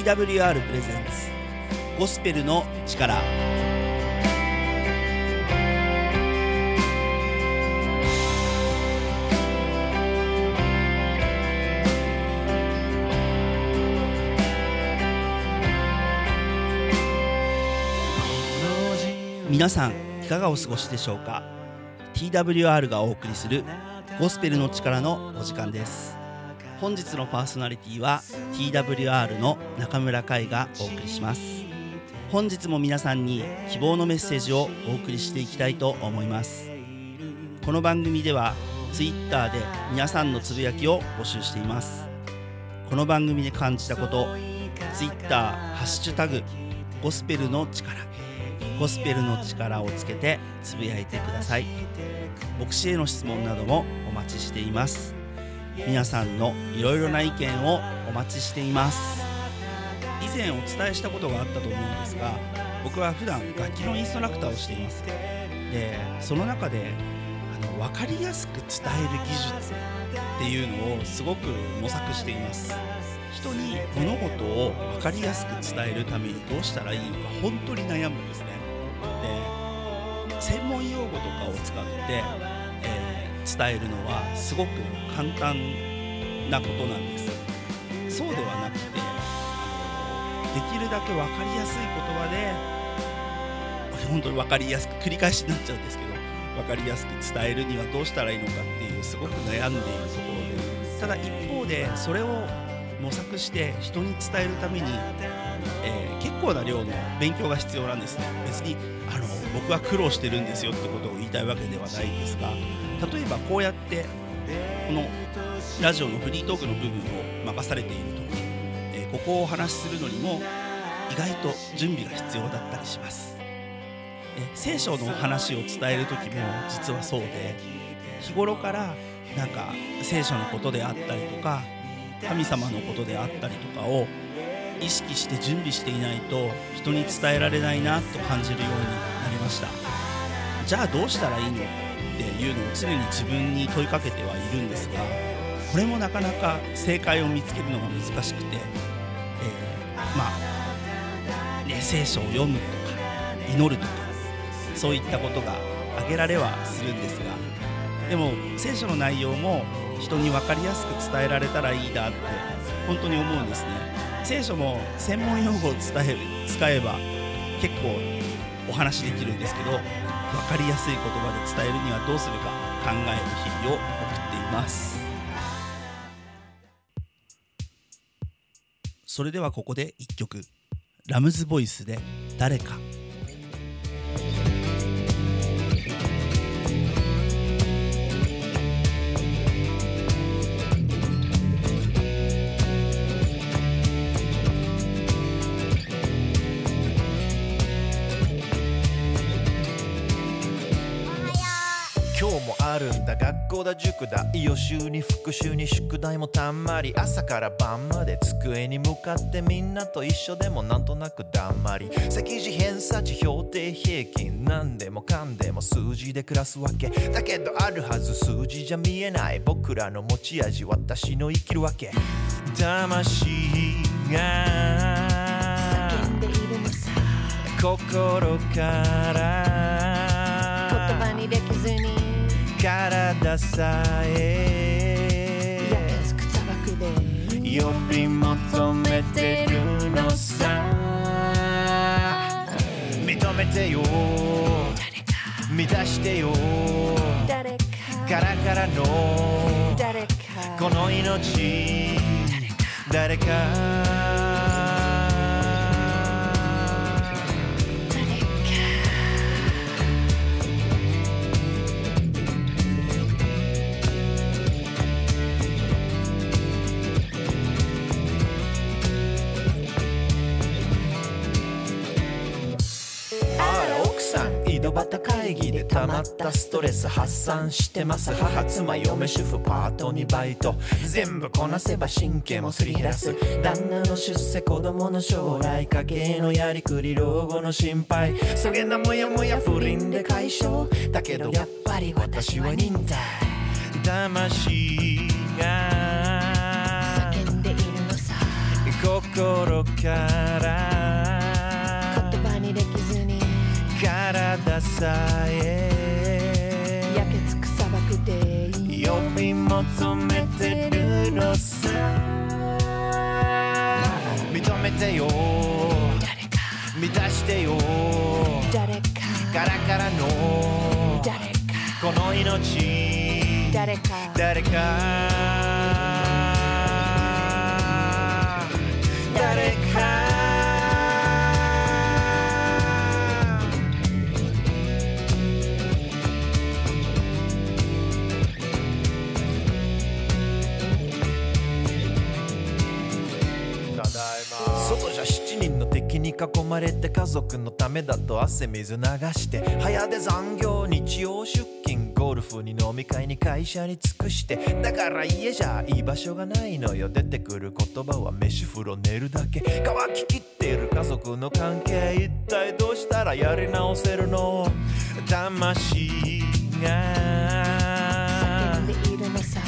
TWR プレゼンツゴスペルの力。皆さんいかがお過ごしでしょうか？TWR がお送りするゴスペルの力のお時間です。本日のパーソナリティは TWR の中村海がお送りします。本日も皆さんに希望のメッセージをお送りしていきたいと思います。この番組では Twitter で皆さんのつぶやきを募集しています。この番組で感じたこと Twitter ハッシュタグゴスペルの力ゴスペルの力をつけてつぶやいてください。牧師への質問などもお待ちしています。皆さんのいろいろな意見をお待ちしています。以前お伝えしたことがあったと思うんですが僕は普段楽器のインストラクターをしています。でその中であの分かりやすく伝える技術っていうのをすごく模索しています。人に物事を分かりやすく伝えるためにどうしたらいいのか本当に悩むんですね。で専門用語とかを使って、伝えるのはすごく簡単なことなんです。そうではなくてできるだけ分かりやすい言葉で本当に分かりやすく繰り返しになっちゃうんですけど分かりやすく伝えるにはどうしたらいいのかっていうすごく悩んでいるところで。ただ一方でそれを模索して人に伝えるために、え、構な量の勉強が必要なんですね。別にあの僕は苦労してるんですよってことを言いたいわけではないんですが例えばこうやってこのラジオのフリートークの部分を任されている時、えー、ここをお話しするのにも意外と準備が必要だったりします。え聖書の話を伝える時も実はそうで日頃からなんか聖書のことであったりとか神様のことであったりとかを意識して準備していないと人に伝えられないなと感じるようになりました。じゃあどうしたらいいのっていうのを常に自分に問いかけてはいるんですがこれもなかなか正解を見つけるのが難しくて、えー、まあ、ね、聖書を読むとか祈るとかそういったことが挙げられはするんですがでも聖書の内容も人に分かりやすく伝えられたらいいなって本当に思うんですね。聖書も専門用語を伝え使えば結構お話できるんですけど分かりやすい言葉で伝えるにはどうするか考える日々を送っています。それではここで1曲。ラムズボイスで「誰か」校だ塾だ。予習に復習に宿題もたんまり。朝から晩まで机に向かってみんなと一緒でもなんとなくだんまり。積字偏差値標定平均。何でもかんでも数字で暮らすわけ。だけどあるはず数字じゃ見えない。僕らの持ち味私の生きるわけ。魂が心から。言葉にできずに体さえ。焼けつく砂漠で呼び求めてるのさ。認めてよ。満たしてよ。誰かカラカラの誰か。この命。誰かさん。井戸端会議で溜まったストレス発散してます。母妻嫁主婦パートにバイト。全部こなせば神経もすり減らす。旦那の出世子供の将来家計のやりくり老後の心配。そげなもやもや不倫で解消。だけどやっぱり私は忍耐。魂が。叫んでいるのさ。心心から体さえ焼けつく砂漠で呼び求めてるのさ認めてよ。誰か満たしてよ。誰か。カラカラの。誰か。この命。誰か。誰か。誰かに囲まれて家族のためだと汗水流して早出残業日曜出勤ゴルフに飲み会に会社に尽くしてだから家じゃ居場所がないのよ。出てくる言葉は飯風呂寝るだけ。乾ききっている家族の関係一体どうしたらやり直せるの？魂が叫んでいるのさ。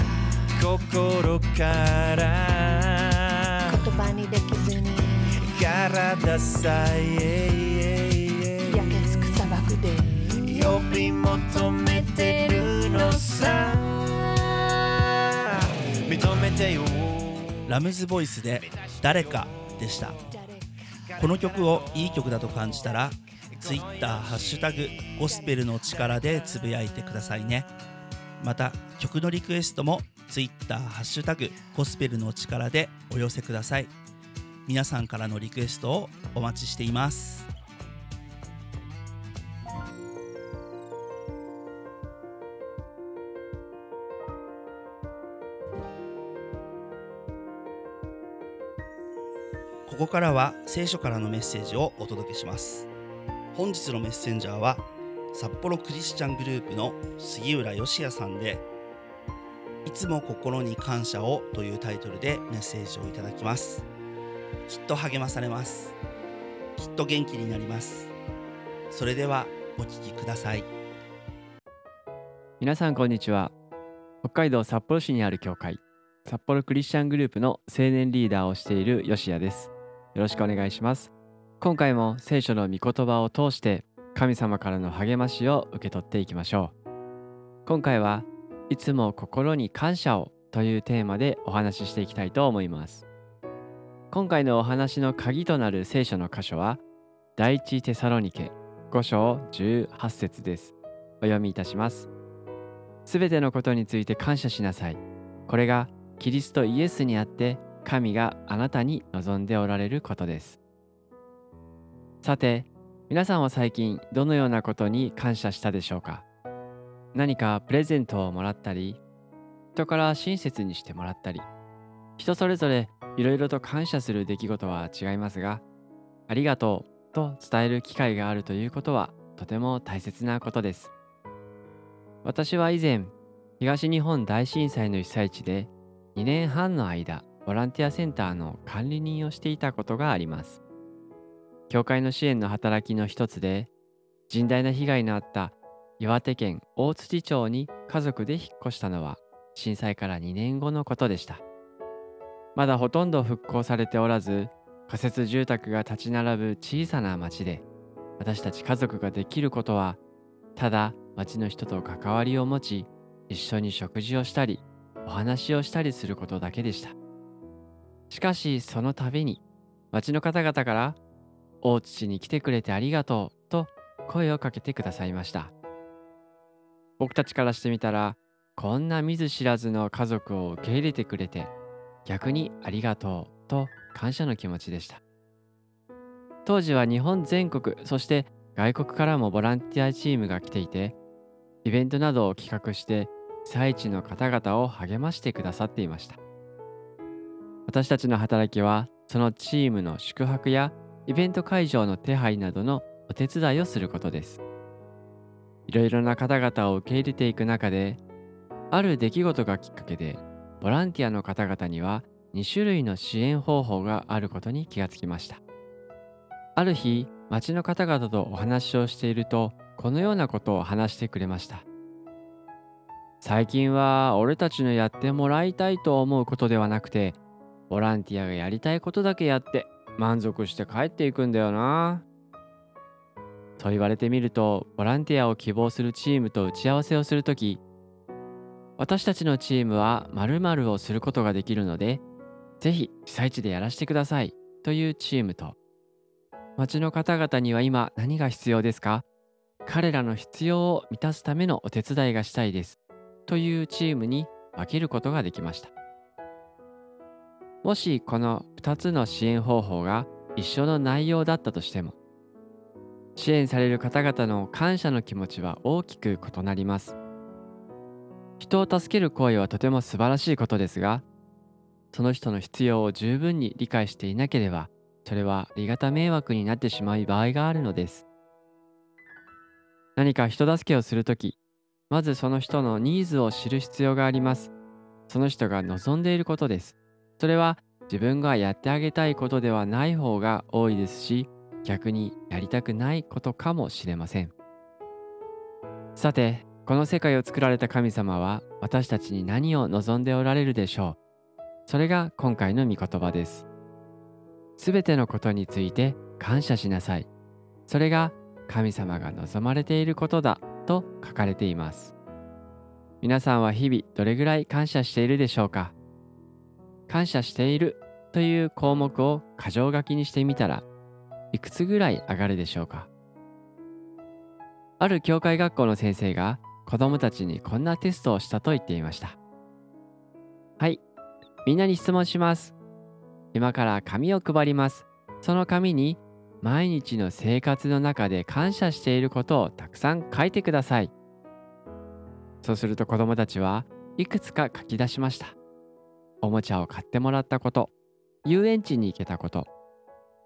心から。言葉にでき体さえ焼けつく砂漠で。呼び求めてるのさ。認めてよ。ラムズボイスで「誰か」でした。この曲をいい曲だと感じたら Twitter ハッシュタグゴスペルの力でつぶやいてくださいね。また曲のリクエストも Twitter ハッシュタグゴスペルの力でお寄せください皆さんからのリクエストをお待ちしています。ここからは聖書からのメッセージをお届けします。本日のメッセンジャーは札幌クリスチャングループの杉浦義也さんでいつも心に感謝をというタイトルでメッセージをいただきます。きっと励まされます。きっと元気になります。それではお聞きください。皆さんこんにちは。北海道札幌市にある教会札幌クリスチャングループの青年リーダーをしている吉谷です。よろしくお願いします。今回も聖書の御言葉を通して神様からの励ましを受け取っていきましょう。今回はいつも心に感謝をというテーマでお話ししていきたいと思います。今回のお話の鍵となる聖書の箇所は第一テサロニケ5章18節ですお読みいたしますすべてのことについて感謝しなさい。これがキリストイエスにあって神があなたに望んでおられることです。さて、皆さんは最近どのようなことに感謝したでしょうか？何かプレゼントをもらったり、人から親切にしてもらったり、人それぞれいろいろと感謝する出来事は違いますが、ありがとうと伝える機会があるということはとても大切なことです。私は以前東日本大震災の被災地で2年半の間ボランティアセンターの管理人をしていたことがあります教会の支援の働きの一つで甚大な被害のあった岩手県大槌町に家族で引っ越したのは震災から2年後のことでしたまだほとんど復興されておらず仮設住宅が立ち並ぶ小さな町で私たち家族ができることはただ町の人と関わりを持ち一緒に食事をしたりお話をしたりすることだけでした。しかしその度に町の方々から「大土に来てくれてありがとう」と声をかけてくださいました。僕たちからしてみたらこんな見ず知らずの家族を受け入れてくれて逆にありがとうと感謝の気持ちでした。当時は日本全国そして外国からもボランティアチームが来ていてイベントなどを企画して被災地の方々を励ましてくださっていました。私たちの働きはそのチームの宿泊やイベント会場の手配などのお手伝いをすることです。いろいろな方々を受け入れていく中である出来事がきっかけでボランティアの方々には2種類の支援方法があることに気がつきました。ある日町の方々とお話をしているとこのようなことを話してくれました。最近は俺たちのやってもらいたいと思うことではなくてボランティアがやりたいことだけやって満足して帰っていくんだよな。と言われてみるとボランティアを希望するチームと打ち合わせをするとき私たちのチームは〇〇をすることができるのでぜひ被災地でやらせてくださいというチームと。町の方々には今何が必要ですか？彼らの必要を満たすためのお手伝いがしたいですというチームに分けることができました。もしこの2つの支援方法が一緒の内容だったとしても支援される方々の感謝の気持ちは大きく異なります。人を助ける行為はとても素晴らしいことですがその人の必要を十分に理解していなければそれはありがた迷惑になってしまう場合があるのです。何か人助けをするときまずその人のニーズを知る必要があります。その人が望んでいることです。それは自分がやってあげたいことではない方が多いですし逆にやりたくないことかもしれません。さてこの世界を作られた神様は私たちに何を望んでおられるでしょう。それが今回の御言葉です。すべてのことについて感謝しなさい。それが神様が望まれていることだと書かれています。皆さんは日々どれぐらい感謝しているでしょうか？感謝しているという項目を箇条書きにしてみたらいくつぐらい上がるでしょうか？ある教会学校の先生が子供たちにこんなテストをしたと言っていました。はい。みんなに質問します。今から紙を配ります。その紙に毎日の生活の中で感謝していることをたくさん書いてください。そうすると子供たちはいくつか書き出しました。おもちゃを買ってもらったこと。遊園地に行けたこと。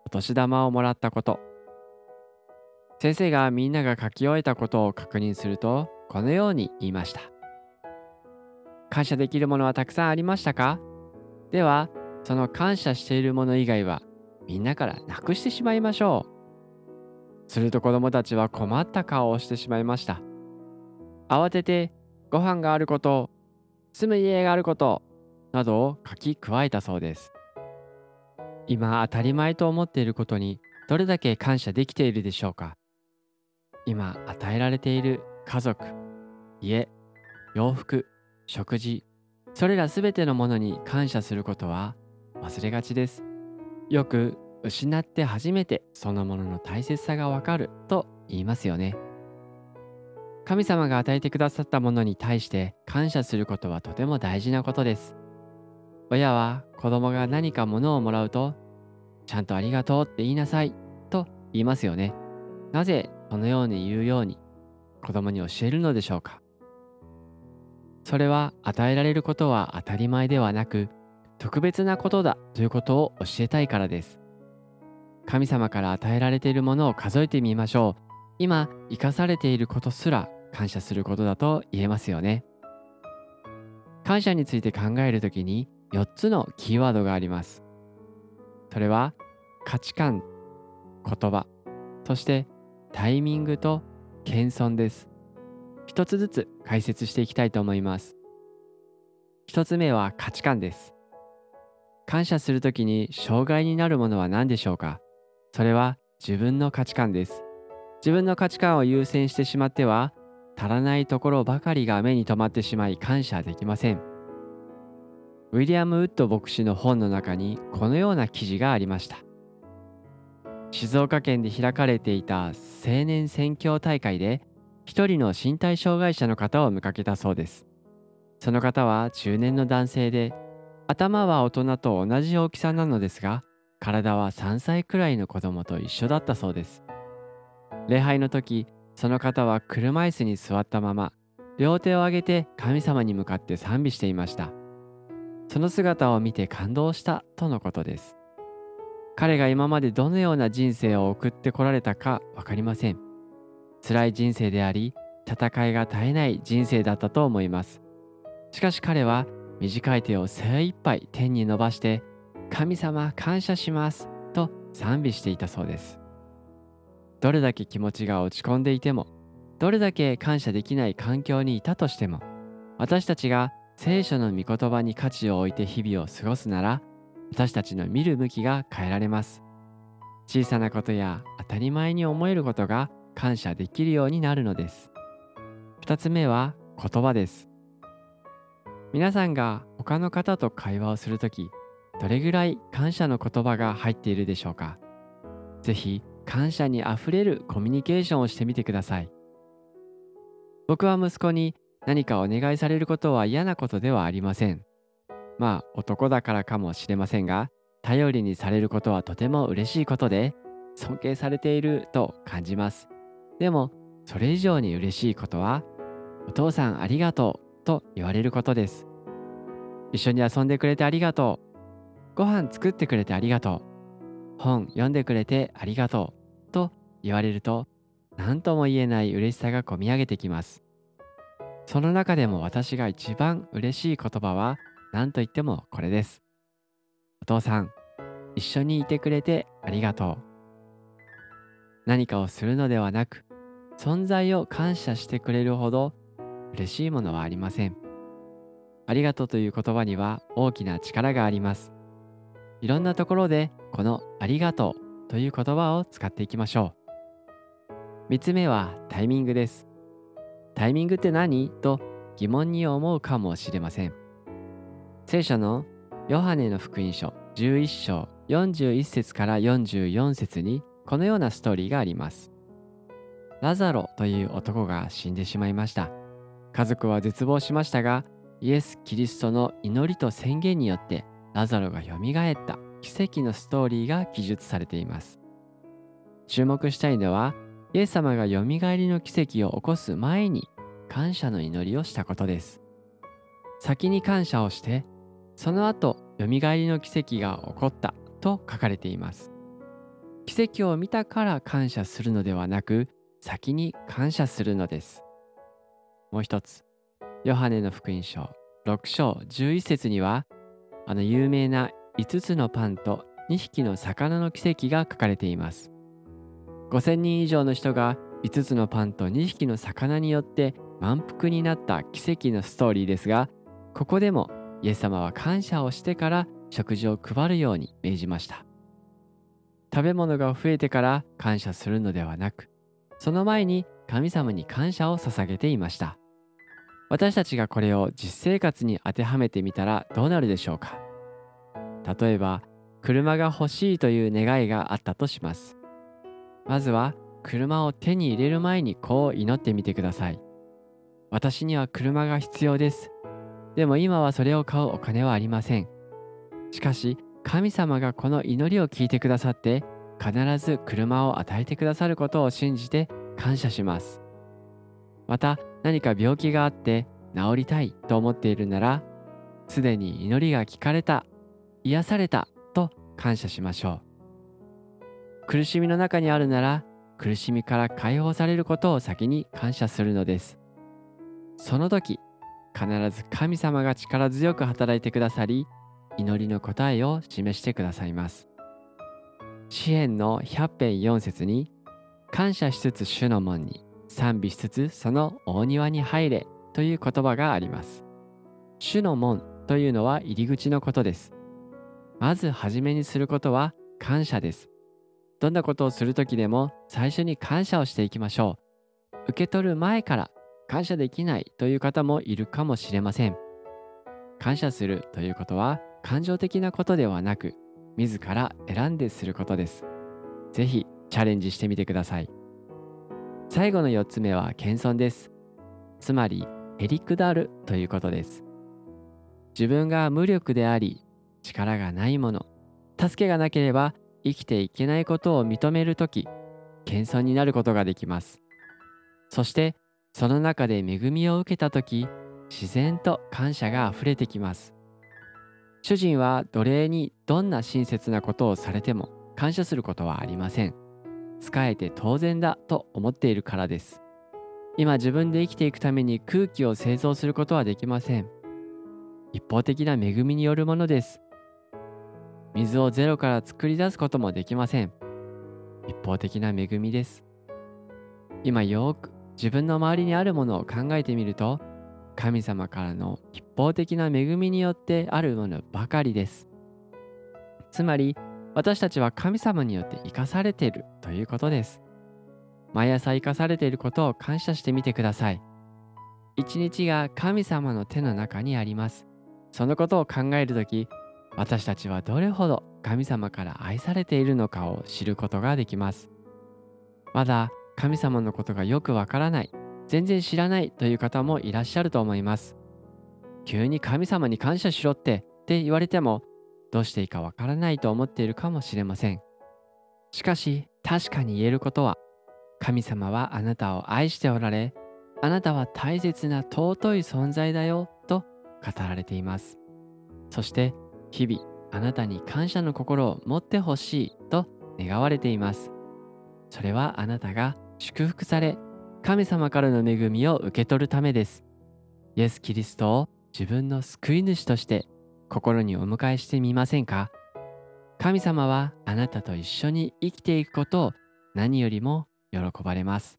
お年玉をもらったこと。先生がみんなが書き終えたことを確認するとこのように言いました。感謝できるものはたくさんありましたか？ではその感謝しているもの以外はみんなからなくしてしまいましょう。すると子供たちは困った顔をしてしまいました。慌ててご飯があること住む家があることなどを書き加えたそうです。今当たり前と思っていることにどれだけ感謝できているでしょうか？今与えられている家族家洋服食事それらすべてのものに感謝することは忘れがちです。よく失って初めてそのものの大切さがわかると言いますよね。神様が与えてくださったものに対して感謝することはとても大事なことです。親は子供が何か物をもらうとちゃんとありがとうって言いなさいと言いますよね。なぜそのように言うように子供に教えるのでしょうか？それは与えられることは当たり前ではなく特別なことだということを教えたいからです。神様から与えられているものを数えてみましょう。今生かされていることすら感謝することだと言えますよね。感謝について考えるときに4つのキーワードがあります。それは価値観言葉そしてタイミングと謙遜です。一つずつ解説していきたいと思います。一つ目は価値観です。感謝するときに障害になるものは何でしょうか？それは自分の価値観です。自分の価値観を優先してしまっては足らないところばかりが目に留まってしまい感謝できません。ウィリアム・ウッド牧師の本の中にこのような記事がありました。静岡県で開かれていた青年宣教大会で一人の身体障害者の方を見かけたそうです。その方は中年の男性で頭は大人と同じ大きさなのですが体は3歳くらいの子供と一緒だったそうです。礼拝の時その方は車椅子に座ったまま両手を上げて神様に向かって賛美していました。その姿を見て感動したとのことです。彼が今までどのような人生を送ってこられたか分かりません。辛い人生であり戦いが絶えない人生だったと思います。しかし彼は短い手を精一杯天に伸ばして神様感謝しますと賛美していたそうです。どれだけ気持ちが落ち込んでいてもどれだけ感謝できない環境にいたとしても私たちが聖書の御言葉に価値を置いて日々を過ごすなら私たちの見る向きが変えられます。小さなことや当たり前に思えることが感謝できるようになるのです。2つ目は言葉です。皆さんが他の方と会話をするときどれぐらい感謝の言葉が入っているでしょうか。ぜひ感謝にあふれるコミュニケーションをしてみてください。僕は息子に何かお願いされることは嫌なことではありません。まあ男だからかもしれませんが頼りにされることはとても嬉しいことで尊敬されていると感じます。でもそれ以上に嬉しいことはお父さんありがとうと言われることです。一緒に遊んでくれてありがとう。ご飯作ってくれてありがとう。本読んでくれてありがとうと言われると何とも言えない嬉しさがこみ上げてきます。その中でも私が一番嬉しい言葉は何と言ってもこれです。お父さん一緒にいてくれてありがとう。何かをするのではなく存在を感謝してくれるほど嬉しいものはありません。ありがとうという言葉には大きな力があります。いろんなところでこのありがとうという言葉を使っていきましょう。3つ目はタイミングです。タイミングって何？と疑問に思うかもしれません。聖書のヨハネの福音書11章41節から44節にこのようなストーリーがあります。ラザロという男が死んでしまいました。家族は絶望しましたがイエス・キリストの祈りと宣言によってラザロがよみがえった。奇跡のストーリーが記述されています。注目したいのはイエス様がよみがえりの奇跡を起こす前に感謝の祈りをしたことです。先に感謝をしてその後よみがえりの奇跡が起こったと書かれています。奇跡を見たから感謝するのではなく先に感謝するのです。もう一つヨハネの福音書6章11節にはあの有名な5つのパンと2匹の魚の奇跡が書かれています。5000人以上の人が5つのパンと2匹の魚によって満腹になった奇跡のストーリーですがここでもイエス様は感謝をしてから食事を配るように命じました。食べ物が増えてから感謝するのではなくその前に神様に感謝を捧げていました。私たちがこれを実生活に当てはめてみたらどうなるでしょうか。例えば車が欲しいという願いがあったとします。まずは車を手に入れる前にこう祈ってみてください。私には車が必要です。でも今はそれを買うお金はありません。しかし神様がこの祈りを聞いてくださって必ず車を与えてくださることを信じて感謝します。また何か病気があって治りたいと思っているならすでに祈りが聞かれた癒されたと感謝しましょう。苦しみの中にあるなら苦しみから解放されることを先に感謝するのです。その時必ず神様が力強く働いてくださり祈りの答えを示してくださいます。詩篇の100編4節に感謝しつつ主の門に賛美しつつその大庭に入れという言葉があります。主の門というのは入り口のことです。まず初めにすることは感謝です。どんなことをする時でも最初に感謝をしていきましょう。受け取る前から感謝できないという方もいるかもしれません。感謝するということは感情的なことではなく自ら選んですることです。ぜひチャレンジしてみてください。最後の4つ目は謙遜です。つまりへりくだるということです。自分が無力であり力がないもの助けがなければ生きていけないことを認めるとき謙遜になることができます。そしてその中で恵みを受けたとき自然と感謝があふれてきます。主人は奴隷にどんな親切なことをされても感謝することはありません。仕えて当然だと思っているからです。今自分で生きていくために空気を製造することはできません。一方的な恵みによるものです。水をゼロから作り出すこともできません。一方的な恵みです。今よく自分の周りにあるものを考えてみると神様からの一方的な恵みによってあるものばかりです。つまり私たちは神様によって生かされているということです。毎朝生かされていることを感謝してみてください。一日が神様の手の中にあります。そのことを考えるとき私たちはどれほど神様から愛されているのかを知ることができます。まだ神様のことがよくわからない全然知らないという方もいらっしゃると思います。急に神様に感謝しろってって言われてもどうしていいかわからないと思っているかもしれません。しかし確かに言えることは神様はあなたを愛しておられあなたは大切な尊い存在だよと語られています。そして日々あなたに感謝の心を持ってほしいと願われています。それはあなたが祝福され神様からの恵みを受け取るためです。イエス・キリストを自分の救い主として心にお迎えしてみませんか？神様はあなたと一緒に生きていくことを何よりも喜ばれます。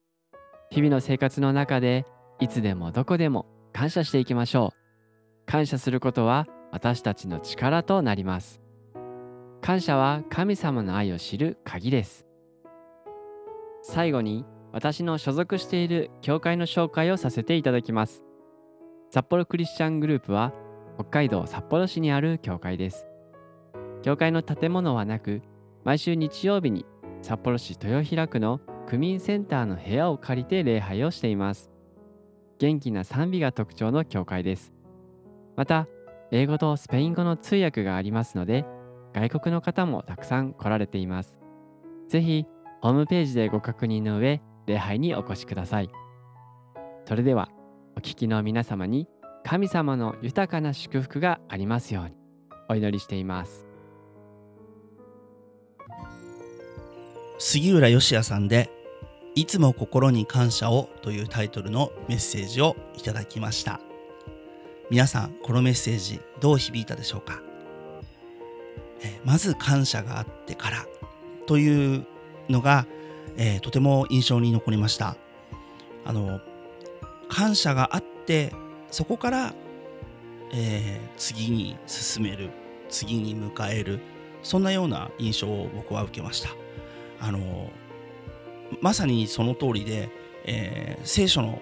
日々の生活の中でいつでもどこでも感謝していきましょう。感謝することは私たちの力となります。感謝は神様の愛を知る鍵です。最後に私の所属している教会の紹介をさせていただきます。札幌クリスチャングループは北海道札幌市にある教会です。教会の建物はなく毎週日曜日に札幌市豊平区の区民センターの部屋を借りて礼拝をしています。元気な賛美が特徴の教会です。また英語とスペイン語の通訳がありますので外国の方もたくさん来られています。ぜひホームページでご確認の上礼拝にお越しください。それではお聞きの皆様に神様の豊かな祝福がありますようにお祈りしています。杉浦義也さんで「いつも心に感謝を」というタイトルのメッセージをいただきました。皆さんこのメッセージどう響いたでしょうか？えまず感謝があってからというのが、えーとても印象に残りました。あの感謝があってそこから、えー次に進める次に迎えるそんなような印象を僕は受けました。あのまさにその通りで、えー聖書の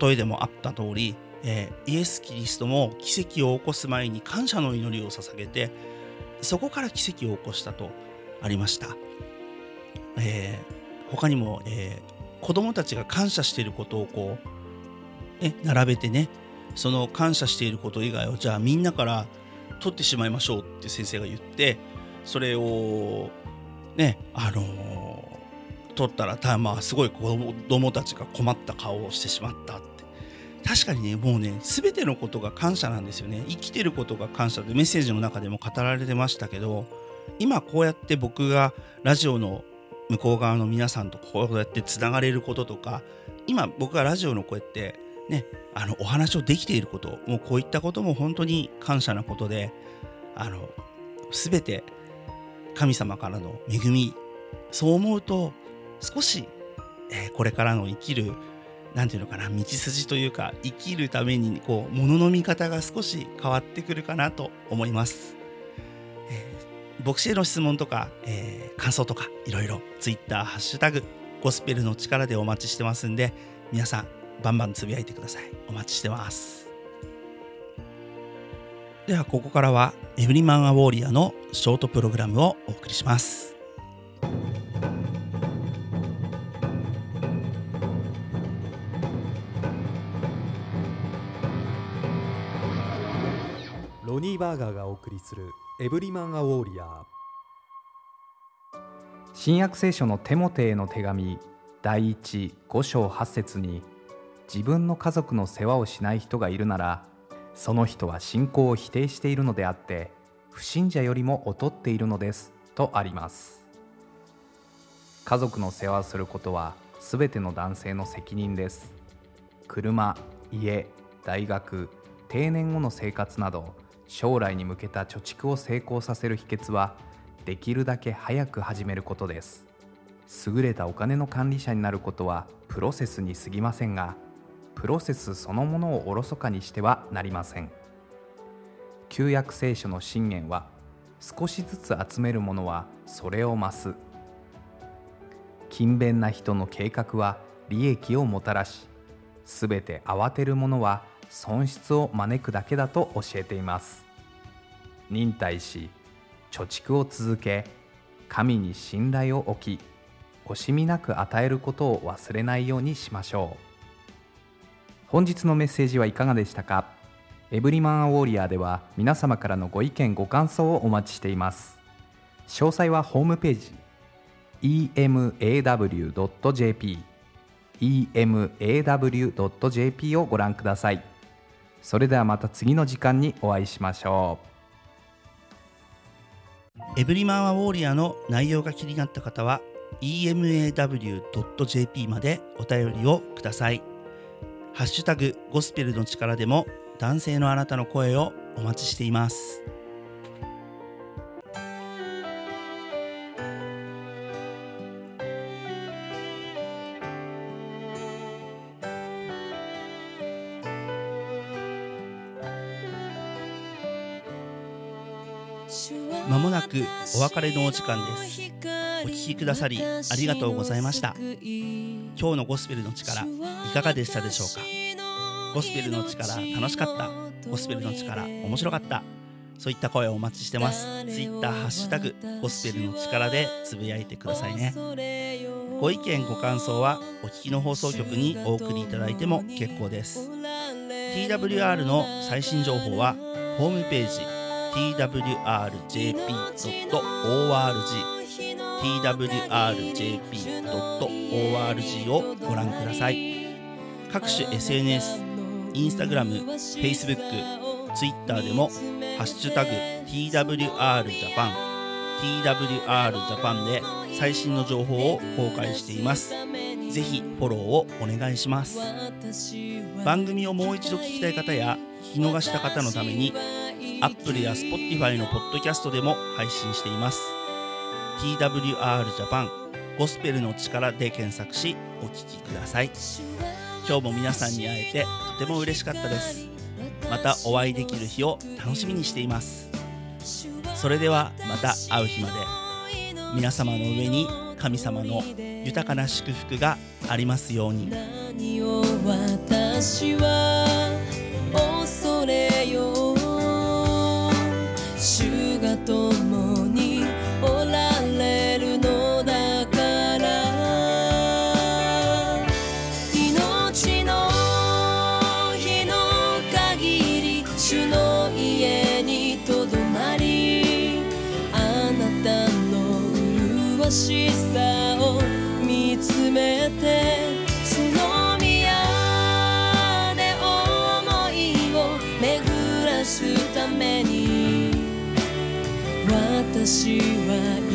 例えでもあった通り、えーイエス・キリストも奇跡を起こす前に感謝の祈りを捧げてそこから奇跡を起こしたとありました、えー他にも、えー子供たちが感謝していることをこう、ね、並べてねその感謝していること以外をじゃあみんなから取ってしまいましょうって先生が言ってそれをねあのー取ったらたまあすごい子供たちが困った顔をしてしまったって。確かにねもうね全てのことが感謝なんですよね。生きてることが感謝でメッセージの中でも語られてましたけど今こうやって僕がラジオの向こう側の皆さんとこうやってつながれることとか今僕がラジオのこうやってねあのお話をできていることもうこういったことも本当に感謝なことであの全て神様からの恵みそう思うと少し、えーこれからの生きるなんていうのかな道筋というか生きるためにこう物の見方が少し変わってくるかなと思います。牧師への質問とか、えー感想とかいろいろ Twitter ハッシュタグゴスペルの力でお待ちしてますんで皆さんバンバンつぶやいてください。お待ちしてます。ではここからはエブリマンアウォーリアのショートプログラムをお送りします。ロニーバーガーがお送りするエブリマン・ア・ウォーリアー。新約聖書のテモテへの手紙第15章8節に自分の家族の世話をしない人がいるならその人は信仰を否定しているのであって不信者よりも劣っているのですとあります。家族の世話をすることは全ての男性の責任です。車家大学定年後の生活など将来に向けた貯蓄を成功させる秘訣はできるだけ早く始めることです。優れたお金の管理者になることはプロセスに過ぎませんがプロセスそのものをおろそかにしてはなりません。旧約聖書の信玄は少しずつ集めるものはそれを増す。勤勉な人の計画は利益をもたらしすべて慌てるものは損失を招くだけだと教えています。忍耐し貯蓄を続け神に信頼を置き惜しみなく与えることを忘れないようにしましょう。本日のメッセージはいかがでしたか？エブリマンアウォーリアーでは皆様からのご意見ご感想をお待ちしています。詳細はホームページ emaw.jp emaw.jp をご覧ください。それではまた次の時間にお会いしましょうエブリマンはウォーリアの内容が気になった方は emaw.jp までお便りをください。ハッシュタグゴスペルの力でも男性のあなたの声をお待ちしています。お別れのお時間です。お聞きくださりありがとうございました。今日のゴスペルの力いかがでしたでしょうか？ゴスペルの力楽しかった？ゴスペルの力面白かった？そういった声をお待ちしてます。ツイッターハッシュタグゴスペルの力でつぶやいてくださいね。ご意見ご感想はお聞きの放送局にお送りいただいても結構です。TWR の最新情報はホームページ twrjp.org twrjp.org をご覧ください。各種 SNS インスタグラム、Facebook、Twitter でも「ハッシュタグ #TWRJAPAN」TWRJAPAN で最新の情報を公開しています。ぜひフォローをお願いします。番組をもう一度聞きたい方や聞き逃した方のために Apple や Spotify のポッドキャストでも配信しています。TWR ジャパンゴスペルの力で検索しお聞きください。今日も皆さんに会えてとても嬉しかったです。またお会いできる日を楽しみにしています。それではまた会う日まで。皆様の上に神様の豊かな祝福がありますように。私は